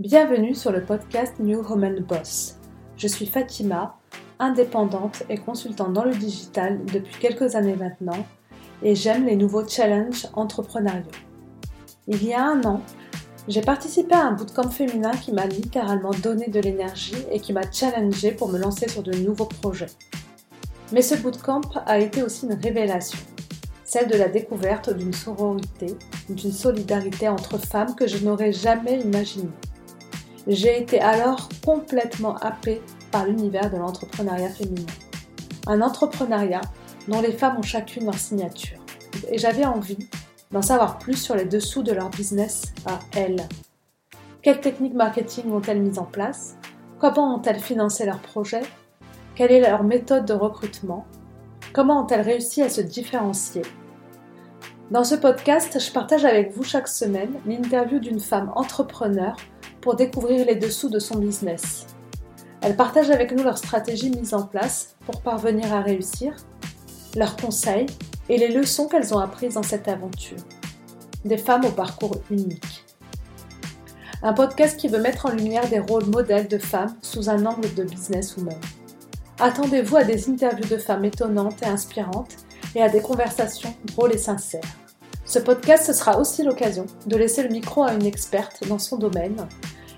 Bienvenue sur le podcast New Woman Boss. Je suis Fatima, indépendante et consultante dans le digital depuis quelques années maintenant et j'aime les nouveaux challenges entrepreneuriaux. Il y a un an, j'ai participé à un bootcamp féminin qui m'a littéralement donné de l'énergie et qui m'a challengé pour me lancer sur de nouveaux projets. Mais ce bootcamp a été aussi une révélation, celle de la découverte d'une sororité, d'une solidarité entre femmes que je n'aurais jamais imaginée. J'ai été alors complètement happée par l'univers de l'entrepreneuriat féminin. Un entrepreneuriat dont les femmes ont chacune leur signature. Et j'avais envie d'en savoir plus sur les dessous de leur business à elles. Quelles techniques marketing ont-elles mises en place? Comment ont-elles financé leurs projets? Quelle est leur méthode de recrutement? Comment ont-elles réussi à se différencier? Dans ce podcast, je partage avec vous chaque semaine l'interview d'une femme entrepreneur pour découvrir les dessous de son business. Elles partagent avec nous leurs stratégies mises en place pour parvenir à réussir, leurs conseils et les leçons qu'elles ont apprises dans cette aventure. Des femmes au parcours unique. Un podcast qui veut mettre en lumière des rôles modèles de femmes sous un angle de businesswoman. Attendez-vous à des interviews de femmes étonnantes et inspirantes et à des conversations drôles et sincères. Ce podcast sera aussi l'occasion de laisser le micro à une experte dans son domaine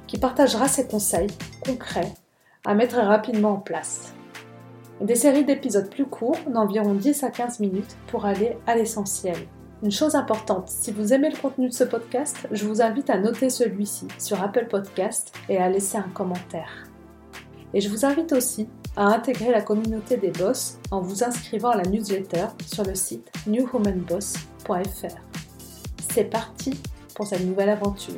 qui partagera ses conseils concrets à mettre rapidement en place. Des séries d'épisodes plus courts, d'environ 10 à 15 minutes, pour aller à l'essentiel. Une chose importante, si vous aimez le contenu de ce podcast, je vous invite à noter celui-ci sur Apple Podcast et à laisser un commentaire. Et je vous invite aussi à intégrer la communauté des boss en vous inscrivant à la newsletter sur le site newwomanboss.fr. C'est parti pour cette nouvelle aventure.